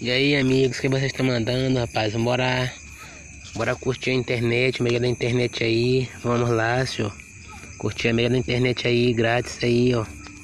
E aí, amigos, o que vocês estão mandando, rapaz? Bora, bora curtir a internet, meio da internet aí. Vamos lá, senhor. Curtir a meia da internet aí, grátis aí, ó.